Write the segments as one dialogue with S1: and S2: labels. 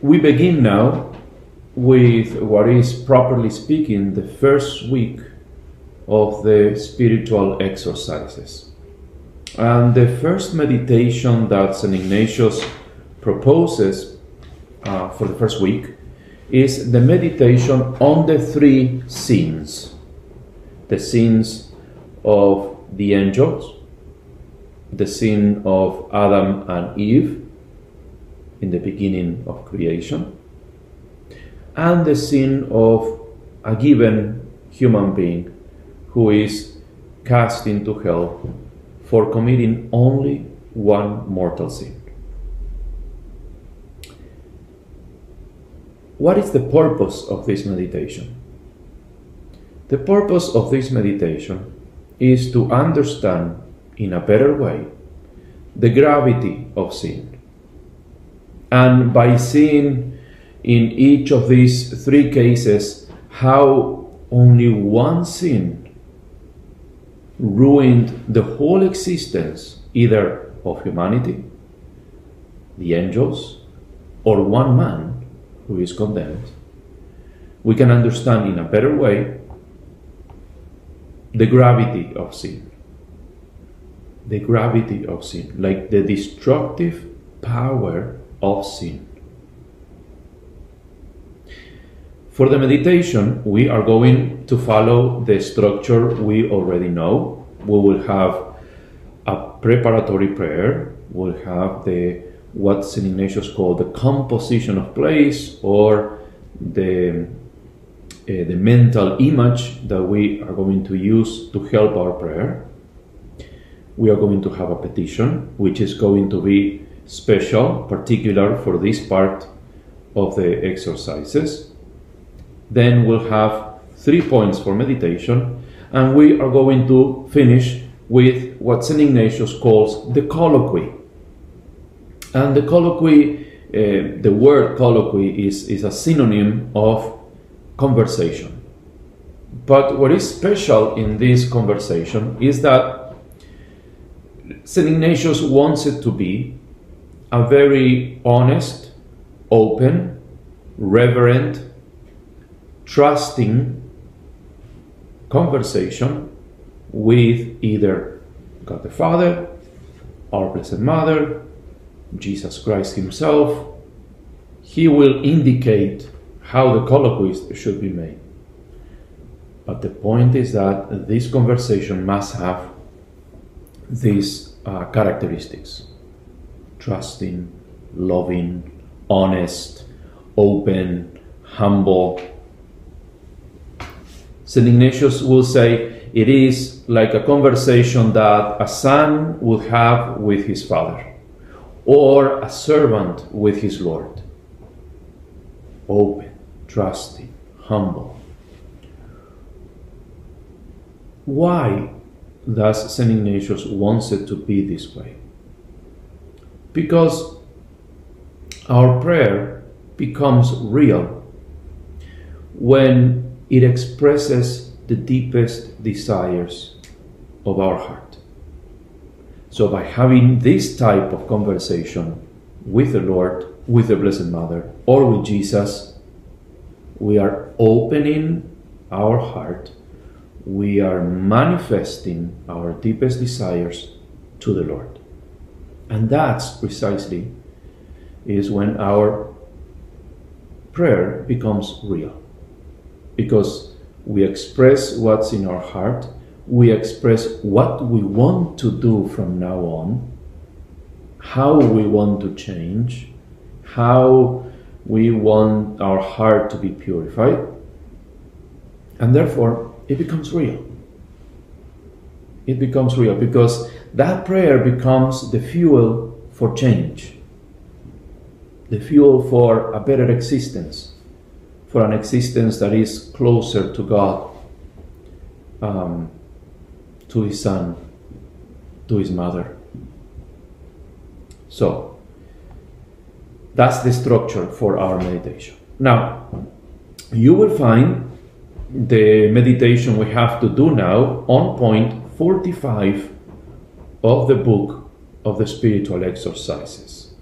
S1: We begin now with what is, properly speaking, the first week of the spiritual exercises. And the first meditation that St. Ignatius proposes uh, for the first week is the meditation on the three sins the sins of the angels, the sin of Adam and Eve in the beginning of creation, and the sin of a given human being who is cast into hell for committing only one mortal sin. What is the purpose of this meditation? The purpose of this meditation is to understand in a better way the gravity of sin. And by seeing in each of these three cases how only one sin ruined the whole existence either of humanity, the angels, or one man who is condemned, we can understand in a better way the gravity of sin. The gravity of sin, like the destructive power of sin. For the meditation, we are going to follow the structure we already know. We will have a preparatory prayer, we'll have the what St. Ignatius called the composition of place or the uh, the mental image that we are going to use to help our prayer. We are going to have a petition, which is going to be special, particular for this part of the exercises. Then we'll have three points for meditation, and we are going to finish with what St. Ignatius calls the colloquy. And the colloquy, uh, the word colloquy is, is a synonym of conversation. But what is special in this conversation is that St. Ignatius wants it to be a very honest, open, reverent, trusting conversation with either God the Father, our Blessed Mother, Jesus Christ Himself. He will indicate how the colloquies should be made. But the point is that this conversation must have these uh, characteristics trusting, loving, honest, open, humble. St. Ignatius will say it is like a conversation that a son would have with his father or a servant with his Lord. Open trusting, humble. Why does St. Ignatius wants it to be this way? Because our prayer becomes real when it expresses the deepest desires of our heart. So, by having this type of conversation with the Lord, with the Blessed Mother, or with Jesus, we are opening our heart, we are manifesting our deepest desires to the Lord. And that's precisely is when our prayer becomes real. Because we express what's in our heart, we express what we want to do from now on, how we want to change, how we want our heart to be purified, and therefore it becomes real. It becomes real because that prayer becomes the fuel for change. the fuel for a better existence, for an existence that is closer to God, um, to His Son, to His Mother. So, that's the structure for our meditation. Now, you will find the meditation we have to do now on point 45 of the book of the spiritual exercises.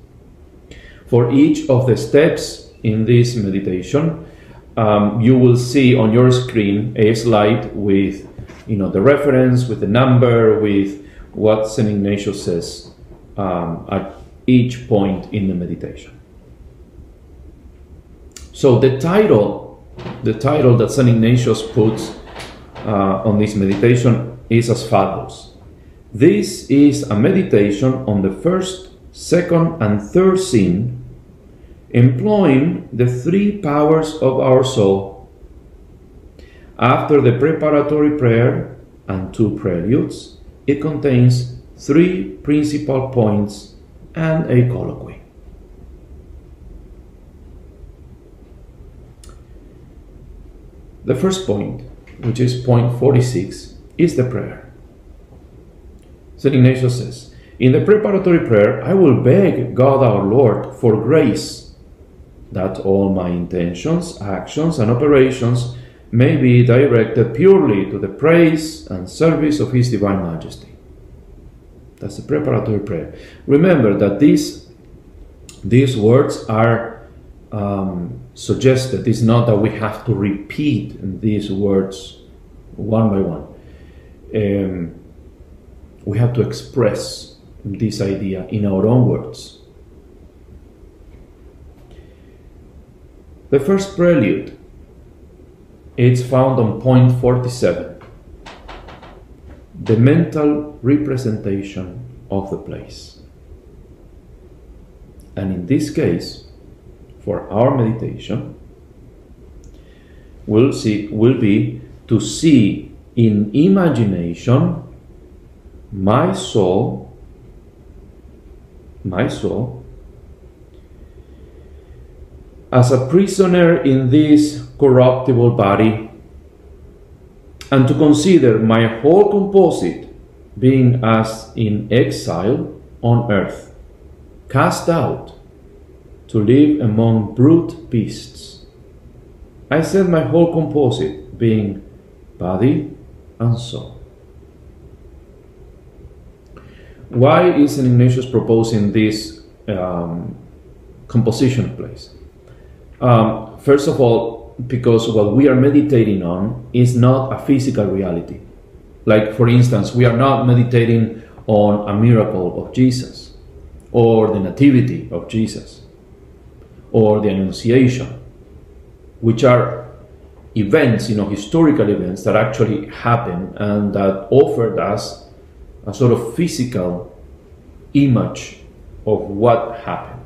S1: For each of the steps in this meditation, um, you will see on your screen a slide with you know the reference, with the number, with what St. Ignatius says um, at each point in the meditation. So the title, the title that St. Ignatius puts uh, on this meditation is as follows. This is a meditation on the first, second, and third sin, employing the three powers of our soul. After the preparatory prayer and two preludes, it contains three principal points and a colloquy. The first point, which is point 46, is the prayer. St. Ignatius says, In the preparatory prayer, I will beg God our Lord for grace that all my intentions, actions, and operations may be directed purely to the praise and service of His Divine Majesty. That's the preparatory prayer. Remember that these, these words are um, suggested. It's not that we have to repeat these words one by one. Um, we have to express this idea in our own words. The first prelude, it's found on point 47 the mental representation of the place. And in this case, for our meditation, will see will be to see in imagination my soul, my soul, as a prisoner in this corruptible body and to consider my whole composite being as in exile on earth, cast out to live among brute beasts. I said my whole composite being body and soul. Why is St. Ignatius proposing this um, composition place? Um, first of all, because what we are meditating on is not a physical reality. Like, for instance, we are not meditating on a miracle of Jesus, or the Nativity of Jesus, or the Annunciation, which are events, you know, historical events that actually happened and that offered us a sort of physical image of what happened.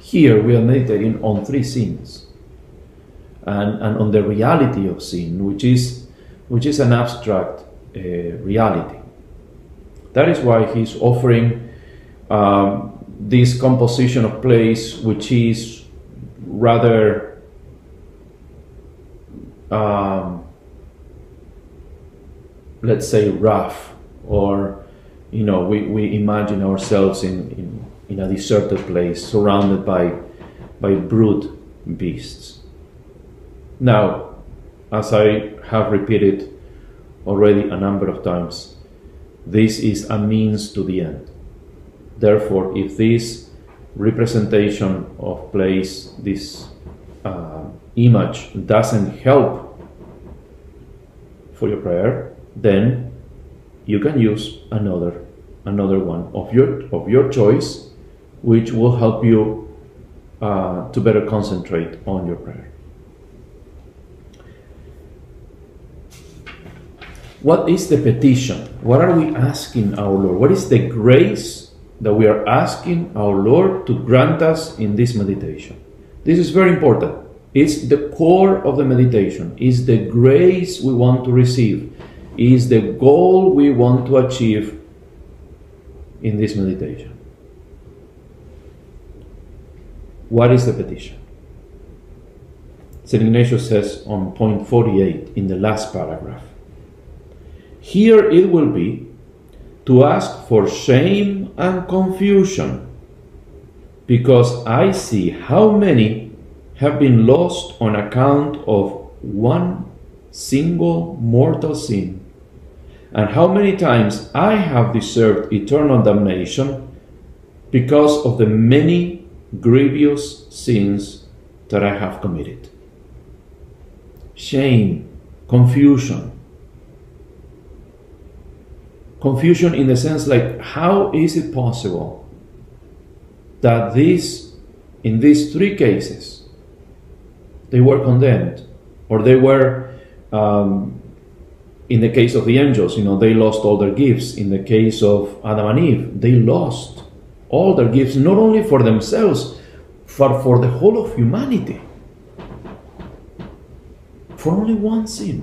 S1: Here we are meditating on three sins and, and on the reality of sin, which is, which is an abstract uh, reality. That is why he's offering um, this composition of place, which is rather um, let's say rough or you know we, we imagine ourselves in, in, in a deserted place surrounded by by brute beasts now, as I have repeated already a number of times, this is a means to the end. Therefore, if this representation of place, this uh, image doesn't help for your prayer, then you can use another another one of your of your choice, which will help you uh, to better concentrate on your prayer. What is the petition? What are we asking our Lord? What is the grace that we are asking our Lord to grant us in this meditation? This is very important. It's the core of the meditation. Is the grace we want to receive. Is the goal we want to achieve in this meditation. what is the petition? St. Ignatius says on point 48 in the last paragraph Here it will be to ask for shame and confusion because I see how many have been lost on account of one single mortal sin, and how many times I have deserved eternal damnation because of the many grievous sins that I have committed. Shame, confusion. Confusion in the sense like, how is it possible that this, in these three cases, they were condemned, or they were, um, in the case of the angels, you know, they lost all their gifts. In the case of Adam and Eve, they lost all their gifts, not only for themselves, but for the whole of humanity. For only one sin.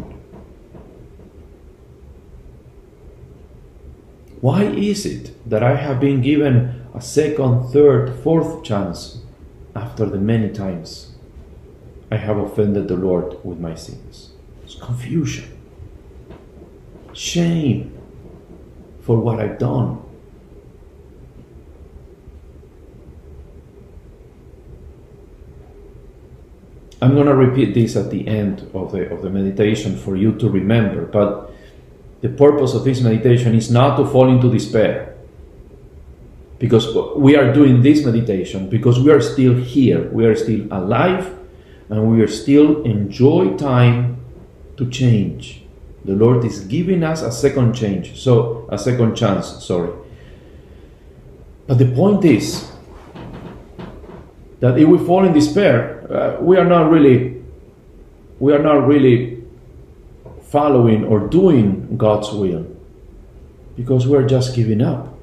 S1: Why is it that I have been given a second, third, fourth chance after the many times I have offended the Lord with my sins? It's confusion, shame for what I've done. I'm going to repeat this at the end of the, of the meditation for you to remember, but the purpose of this meditation is not to fall into despair. Because we are doing this meditation because we are still here, we are still alive, and we are still enjoy time to change. The Lord is giving us a second change, so a second chance, sorry. But the point is that if we fall in despair, uh, we are not really we are not really following or doing God's will because we're just giving up.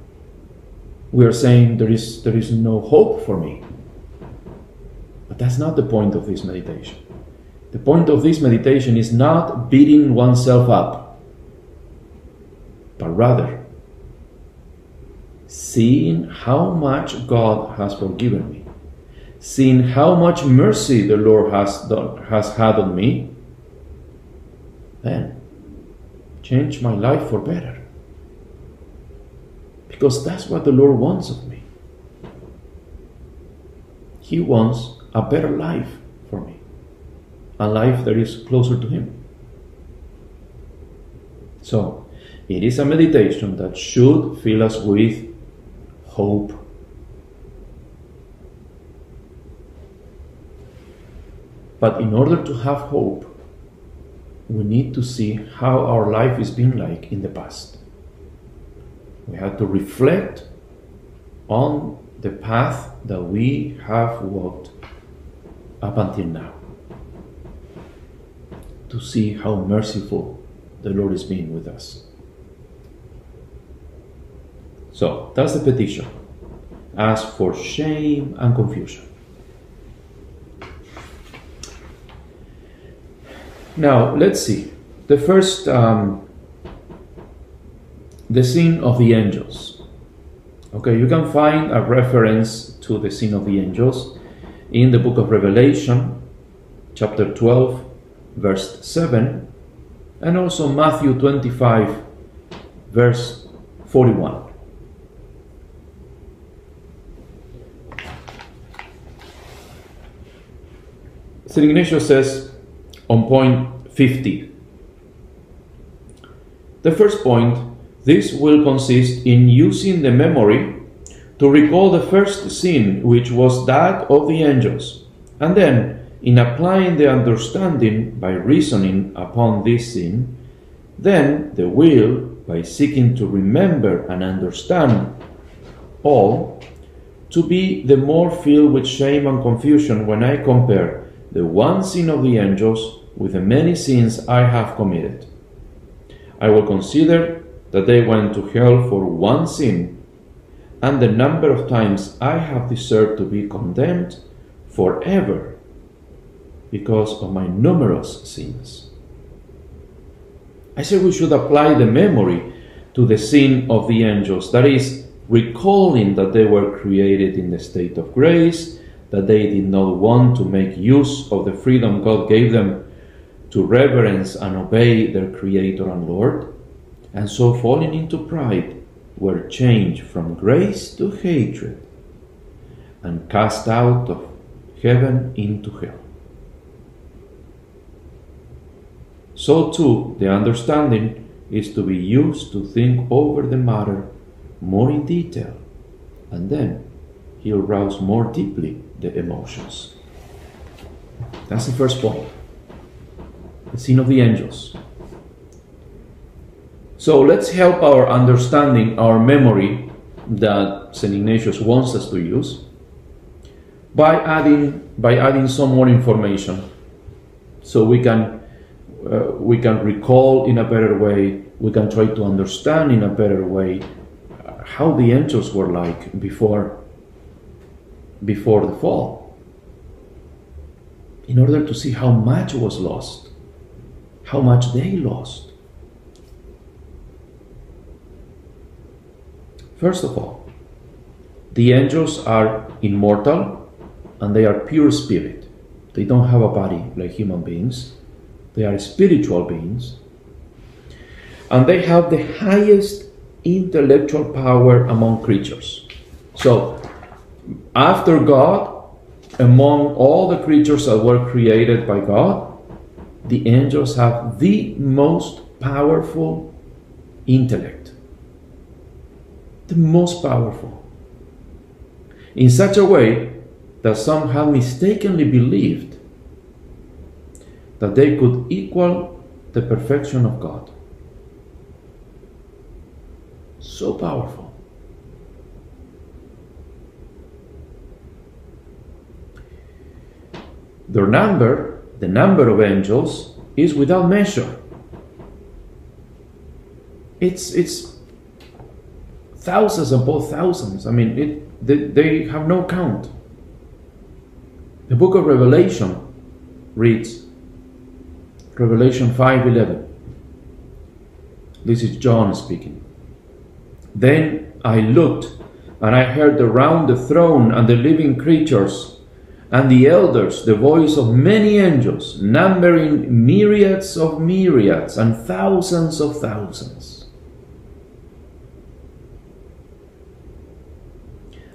S1: We are saying there is there is no hope for me. But that's not the point of this meditation. The point of this meditation is not beating oneself up, but rather seeing how much God has forgiven me seeing how much mercy the Lord has done, has had on me, then change my life for better. Because that's what the Lord wants of me. He wants a better life a life that is closer to Him. So, it is a meditation that should fill us with hope But in order to have hope, we need to see how our life has been like in the past. We have to reflect on the path that we have walked up until now to see how merciful the Lord is being with us. So that's the petition. Ask for shame and confusion. Now, let's see. The first, um, the sin of the angels. Okay, you can find a reference to the sin of the angels in the book of Revelation, chapter 12, verse 7, and also Matthew 25, verse 41. St. Ignatius says, on point 50. The first point, this will consist in using the memory to recall the first sin, which was that of the angels, and then in applying the understanding by reasoning upon this sin, then the will by seeking to remember and understand all, to be the more filled with shame and confusion when I compare the one sin of the angels with the many sins I have committed. I will consider that they went to hell for one sin, and the number of times I have deserved to be condemned forever because of my numerous sins. I say we should apply the memory to the sin of the angels, that is, recalling that they were created in the state of grace, that they did not want to make use of the freedom God gave them to reverence and obey their Creator and Lord, and so falling into pride, were changed from grace to hatred and cast out of heaven into hell. So too, the understanding is to be used to think over the matter more in detail, and then he'll rouse more deeply the emotions. That's the first point. The scene of the angels. So let's help our understanding, our memory that St. Ignatius wants us to use by adding by adding some more information so we can uh, we can recall in a better way we can try to understand in a better way how the angels were like before before the fall. In order to see how much was lost how much they lost. First of all the angels are immortal and they are pure spirit. They don't have a body like human beings, they are spiritual beings. And they have the highest intellectual power among creatures. So, after God, among all the creatures that were created by God, the angels have the most powerful intellect. The most powerful. In such a way that some have mistakenly believed that they could equal the perfection of God. So powerful. Their number, the number of angels, is without measure. It's, it's thousands above thousands. I mean, it, they, they have no count. The book of Revelation reads Revelation 5:11. This is John speaking. Then I looked and I heard around the throne and the living creatures and the elders the voice of many angels, numbering myriads of myriads and thousands of thousands.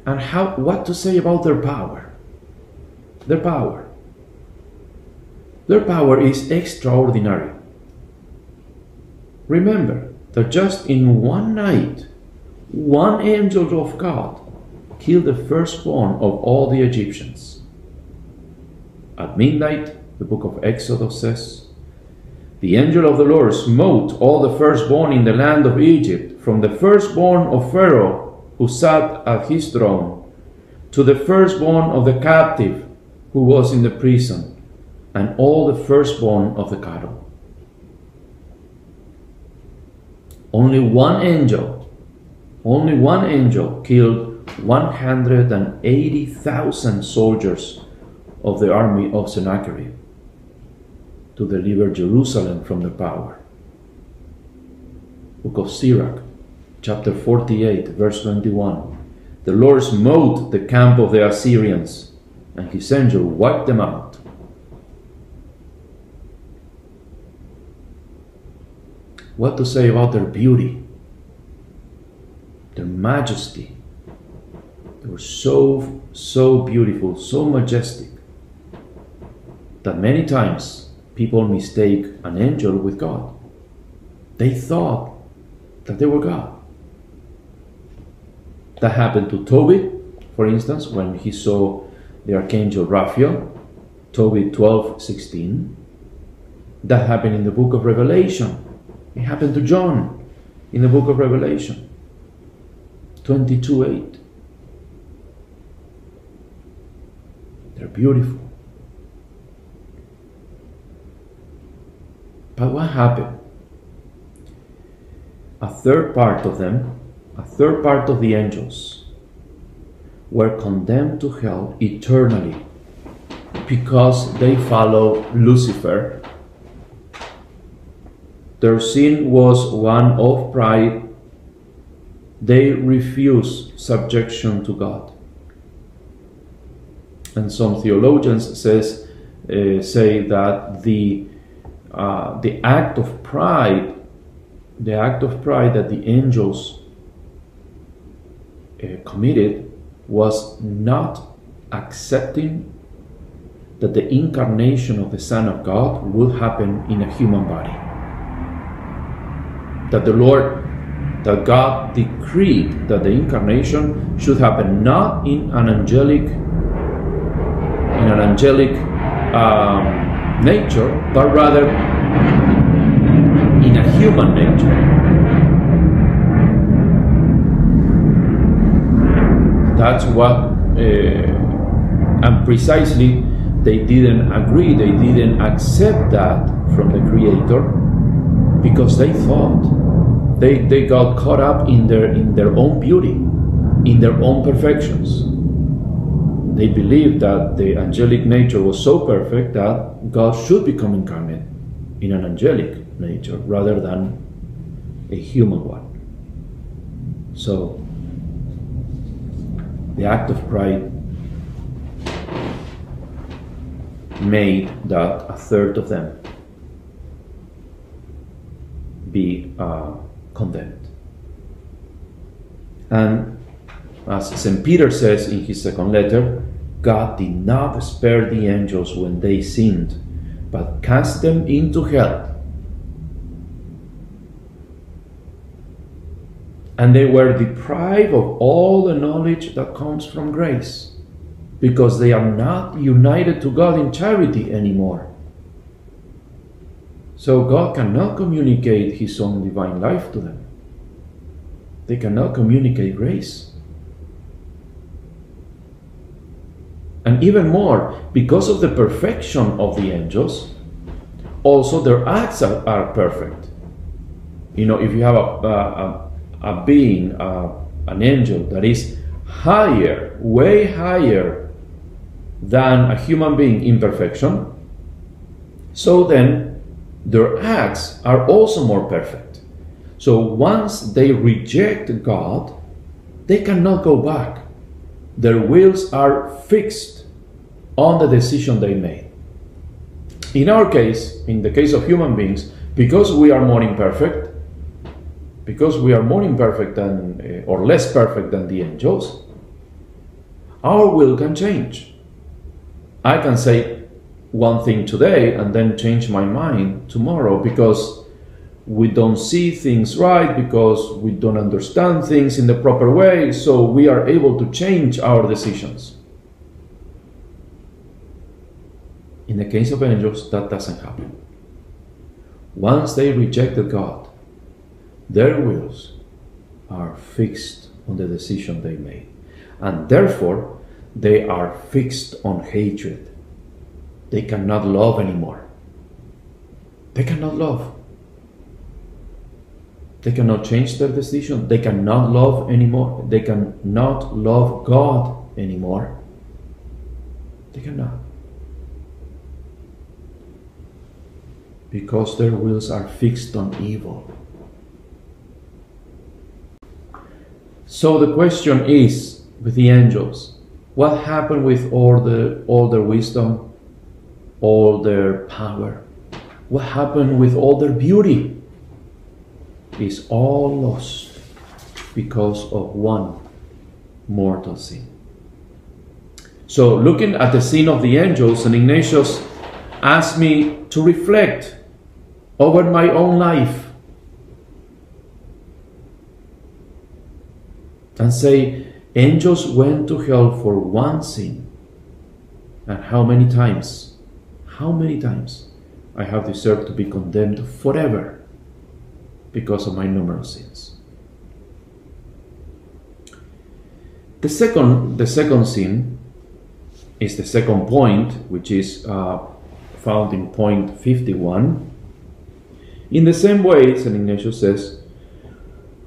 S1: And how what to say about their power? their power. Their power is extraordinary. Remember that just in one night, one angel of God killed the firstborn of all the Egyptians. At midnight, the book of Exodus says, the angel of the Lord smote all the firstborn in the land of Egypt, from the firstborn of Pharaoh, who sat at his throne, to the firstborn of the captive who was in the prison, and all the firstborn of the cattle. Only one angel, only one angel killed 180,000 soldiers of the army of Sennacherib to deliver Jerusalem from the power. Book of Sirach, chapter 48, verse 21. The Lord smote the camp of the Assyrians and his angel wiped them out. What to say about their beauty, their majesty? They were so, so beautiful, so majestic, that many times people mistake an angel with God. They thought that they were God. That happened to Tobit, for instance, when he saw the archangel Raphael, Tobit 12 16. That happened in the book of Revelation. It happened to John in the book of Revelation 22 8. They're beautiful. But what happened? A third part of them, a third part of the angels, were condemned to hell eternally because they followed Lucifer. Their sin was one of pride. They refused subjection to God. and some theologians says uh, say that the uh, the act of pride, the act of pride that the angels uh, committed was not accepting that the incarnation of the Son of God would happen in a human body. That the Lord, that God decreed that the incarnation should happen not in an angelic, in an angelic um, nature, but rather in a human nature. That's what, uh, and precisely they didn't agree, they didn't accept that from the Creator because they thought they, they got caught up in their in their own beauty, in their own perfections. They believed that the angelic nature was so perfect that God should become incarnate in an angelic nature rather than a human one. So the act of pride made that a third of them be uh, condemned. And as St. Peter says in his second letter, God did not spare the angels when they sinned, but cast them into hell. And they were deprived of all the knowledge that comes from grace because they are not united to God in charity anymore. So God cannot communicate His own divine life to them. They cannot communicate grace. And even more, because of the perfection of the angels, also their acts are, are perfect. You know, if you have a, a, a being, a, an angel that is higher, way higher than a human being in perfection, so then their acts are also more perfect. So once they reject God, they cannot go back. Their wills are fixed on the decision they made. In our case, in the case of human beings, because we are more imperfect, because we are more imperfect than, eh, or less perfect than the angels, our will can change. I can say one thing today and then change my mind tomorrow because we don't see things right, because we don't understand things in the proper way, so we are able to change our decisions. In the case of angels, that doesn't happen. Once they rejected God, their wills are fixed on the decision they made. And therefore, they are fixed on hatred. They cannot love anymore. They cannot love. They cannot change their decision. They cannot love anymore. They cannot love God anymore. They cannot. Because their wills are fixed on evil. So the question is with the angels what happened with all, the, all their wisdom, all their power? What happened with all their beauty? Is all lost because of one mortal sin. So, looking at the sin of the angels, and Ignatius asked me to reflect over my own life and say, Angels went to hell for one sin. And how many times, how many times I have deserved to be condemned forever because of my numerous sins. The second, the second sin is the second point, which is uh, found in point 51. In the same way, St. Ignatius says,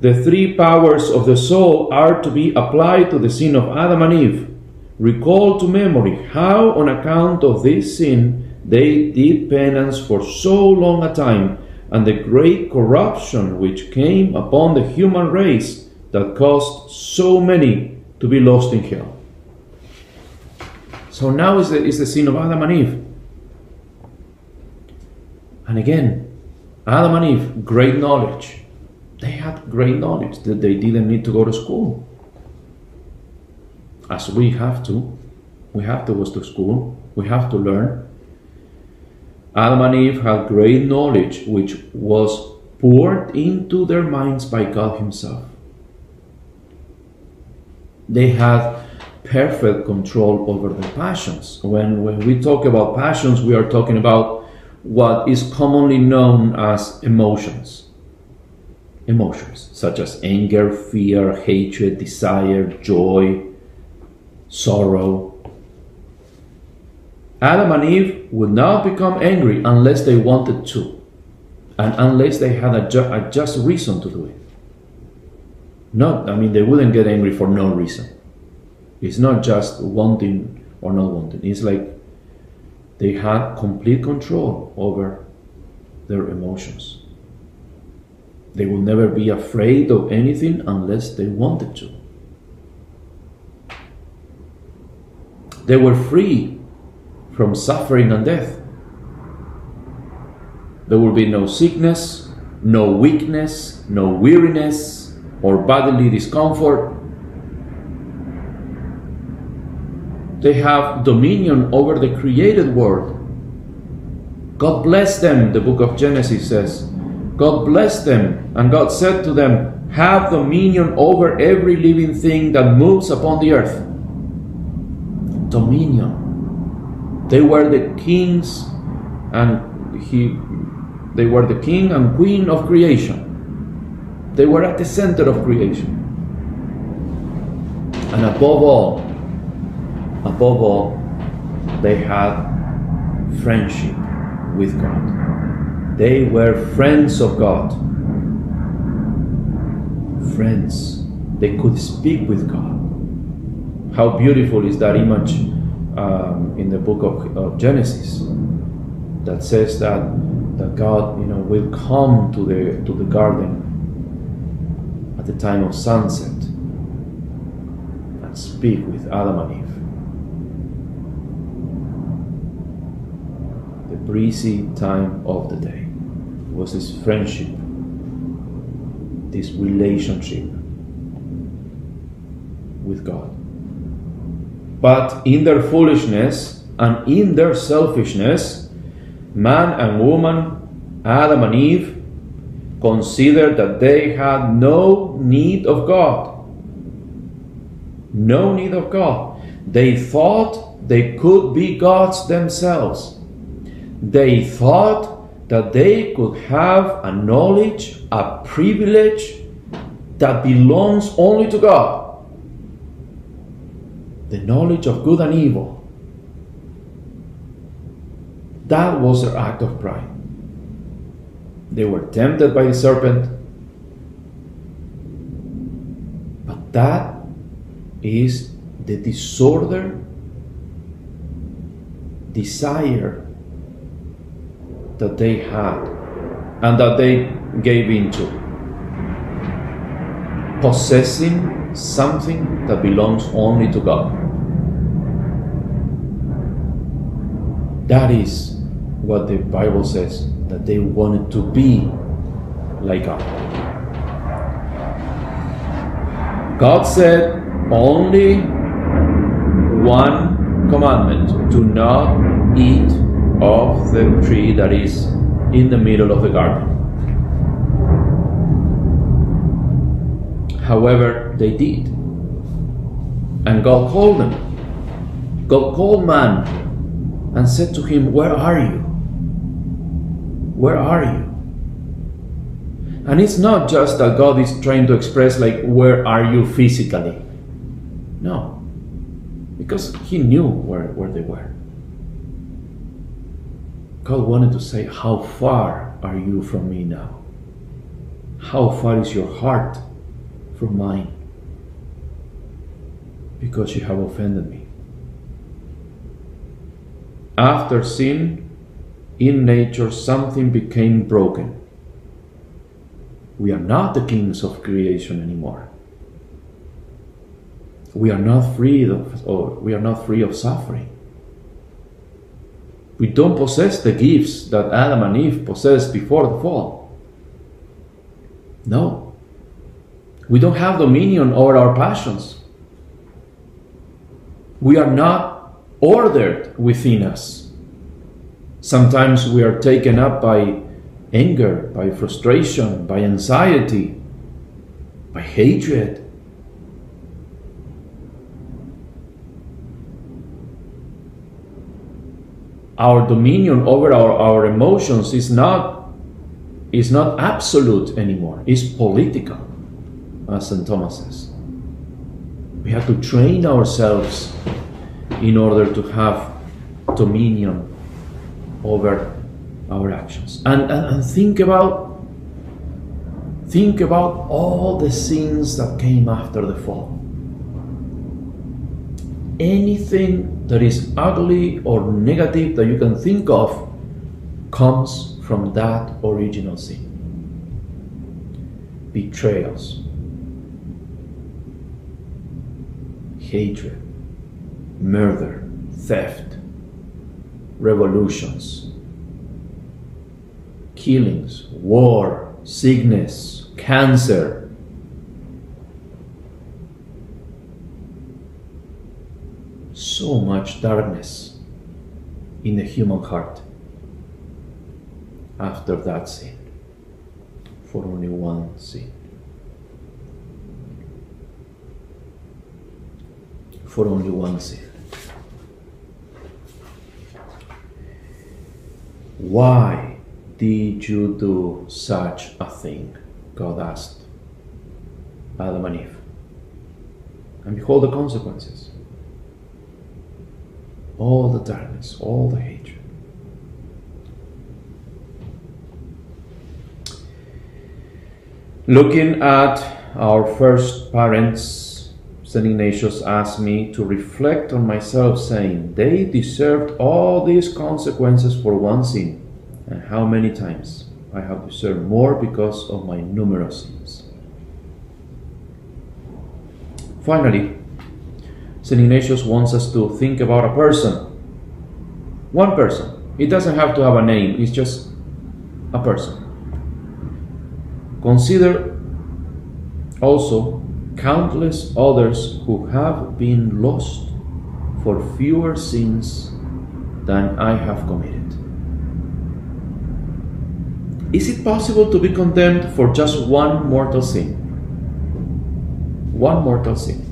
S1: the three powers of the soul are to be applied to the sin of Adam and Eve. Recall to memory how, on account of this sin, they did penance for so long a time, and the great corruption which came upon the human race that caused so many to be lost in hell. So now is the, is the sin of Adam and Eve. And again, Adam and Eve, great knowledge. They had great knowledge that they didn't need to go to school. As we have to. We have to go to school. We have to learn. Adam and Eve had great knowledge which was poured into their minds by God Himself. They had perfect control over their passions. When, when we talk about passions, we are talking about what is commonly known as emotions. Emotions such as anger, fear, hatred, desire, joy, sorrow. Adam and Eve would not become angry unless they wanted to, and unless they had a, ju- a just reason to do it. No, I mean, they wouldn't get angry for no reason. It's not just wanting or not wanting. It's like they had complete control over their emotions. They will never be afraid of anything unless they wanted to. They were free from suffering and death. There will be no sickness, no weakness, no weariness, or bodily discomfort. They have dominion over the created world. God blessed them, the book of Genesis says. God blessed them, and God said to them, Have dominion over every living thing that moves upon the earth. Dominion. They were the kings and he they were the king and queen of creation. They were at the center of creation. And above all, above all, they had friendship with God. They were friends of God. Friends. They could speak with God. How beautiful is that image um, in the book of, of Genesis that says that that God, you know, will come to the to the garden at the time of sunset and speak with Adam and Eve. The breezy time of the day was this friendship, this relationship with God. But in their foolishness and in their selfishness, man and woman, Adam and Eve, considered that they had no need of God. No need of God. They thought they could be gods themselves. They thought that they could have a knowledge, a privilege that belongs only to God the knowledge of good and evil. That was their act of pride. They were tempted by the serpent. But that is the disorder, desire that they had and that they gave into. Possessing something that belongs only to God. That is what the Bible says that they wanted to be like God. God said only one commandment do not eat of the tree that is in the middle of the garden. However, they did. And God called them. God called man and said to him, Where are you? Where are you? And it's not just that God is trying to express, like, where are you physically? No. Because he knew where, where they were. God wanted to say, How far are you from me now? How far is your heart from mine? Because you have offended me. After sin, in nature, something became broken. We are not the kings of creation anymore. We are not free of, or we are not free of suffering. We don't possess the gifts that Adam and Eve possessed before the fall. No. We don't have dominion over our passions. We are not ordered within us. Sometimes we are taken up by anger, by frustration, by anxiety, by hatred. Our dominion over our, our emotions is not, is not absolute anymore, it's political, as St. Thomas says. We have to train ourselves in order to have dominion over our actions. And, and, and think about think about all the sins that came after the fall. Anything that is ugly or negative that you can think of comes from that original sin. Betrayals, hatred, murder, theft, revolutions, killings, war, sickness, cancer. So much darkness in the human heart after that sin, for only one sin. For only one sin. Why did you do such a thing? God asked Adam and Eve. And behold the consequences. All the darkness, all the hatred. Looking at our first parents, St. Ignatius asked me to reflect on myself, saying, They deserved all these consequences for one sin, and how many times I have deserved more because of my numerous sins. Finally, St. Ignatius wants us to think about a person. One person. It doesn't have to have a name, it's just a person. Consider also countless others who have been lost for fewer sins than I have committed. Is it possible to be condemned for just one mortal sin? One mortal sin.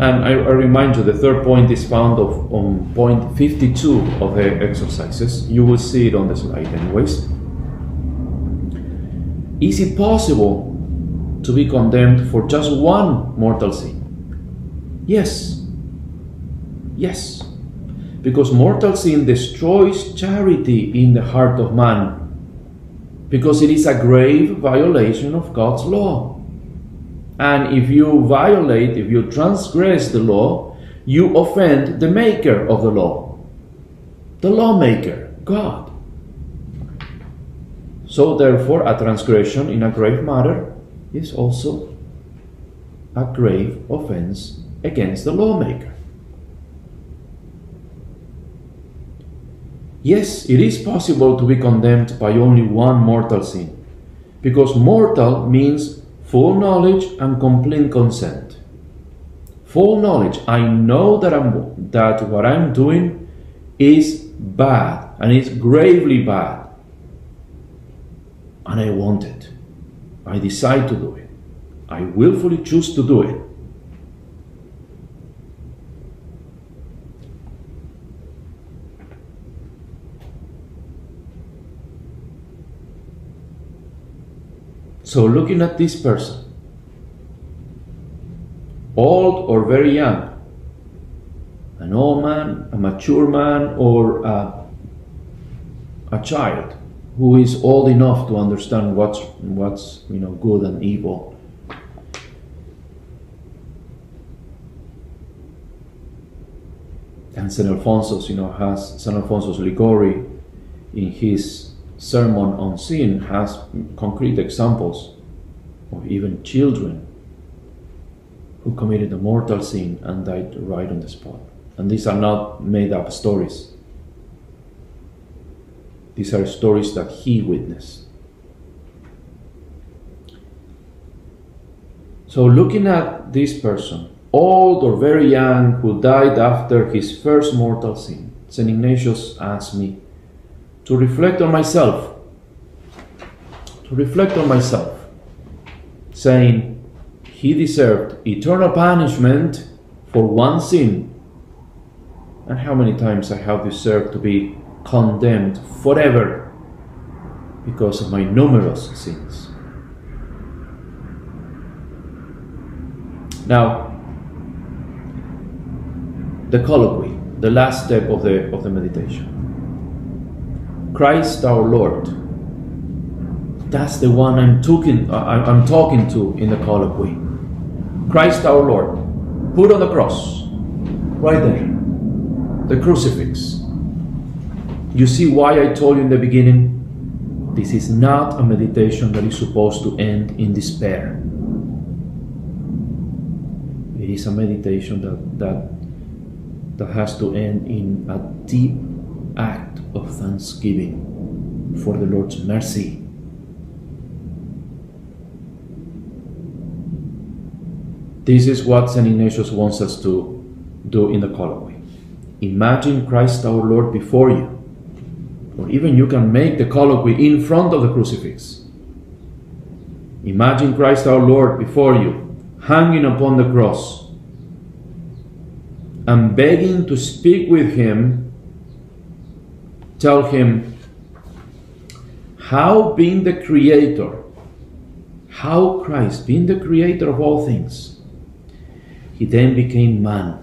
S1: And I, I remind you, the third point is found of, on point 52 of the exercises. You will see it on the slide, anyways. Is it possible to be condemned for just one mortal sin? Yes. Yes. Because mortal sin destroys charity in the heart of man because it is a grave violation of God's law. And if you violate, if you transgress the law, you offend the maker of the law, the lawmaker, God. So, therefore, a transgression in a grave matter is also a grave offense against the lawmaker. Yes, it is possible to be condemned by only one mortal sin, because mortal means full knowledge and complete consent. Full knowledge, I know that, I'm, that what I'm doing is bad and it's gravely bad, and I want it. I decide to do it. I willfully choose to do it. So, looking at this person, old or very young, an old man, a mature man, or a, a child who is old enough to understand what's what's you know good and evil. And Saint Alphonsus, you know, has Saint Alphonsus Liguori in his sermon on sin has concrete examples of even children who committed a mortal sin and died right on the spot. And these are not made up stories. These are stories that he witnessed. So, looking at this person, old or very young, who died after his first mortal sin, St. Ignatius asked me to reflect on myself, to reflect on myself, saying he deserved eternal punishment for one sin, and how many times I have deserved to be condemned forever because of my numerous sins. Now, the colloquy, the last step of the, of the meditation. Christ our Lord. That's the one I'm talking, I'm talking to in the colloquy. Christ our Lord, put on the cross, right there, the crucifix. You see why I told you in the beginning? This is not a meditation that is supposed to end in despair. It is a meditation that, that, that has to end in a deep act of thanksgiving for the Lord's mercy. This is what St. Ignatius wants us to do in the colloquy. Imagine Christ our Lord before you, or even you can make the colloquy in front of the crucifix. Imagine Christ our Lord before you, hanging upon the cross and begging to speak with him, tell him how being the creator, how Christ, being the creator of all things, he then became man.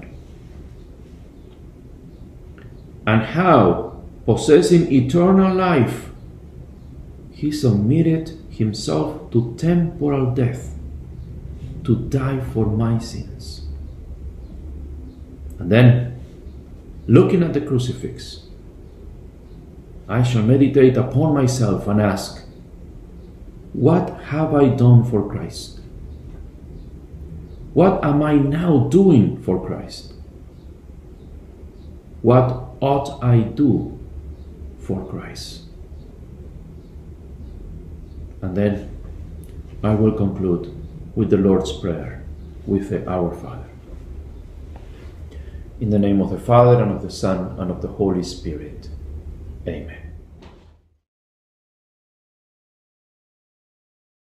S1: And how, possessing eternal life, he submitted himself to temporal death to die for my sins. And then, looking at the crucifix, I shall meditate upon myself and ask, What have I done for Christ? What am I now doing for Christ? What ought I do for Christ? And then I will conclude with the Lord's Prayer, with the Our Father. In the name of the Father, and of the Son, and of the Holy Spirit. Amen.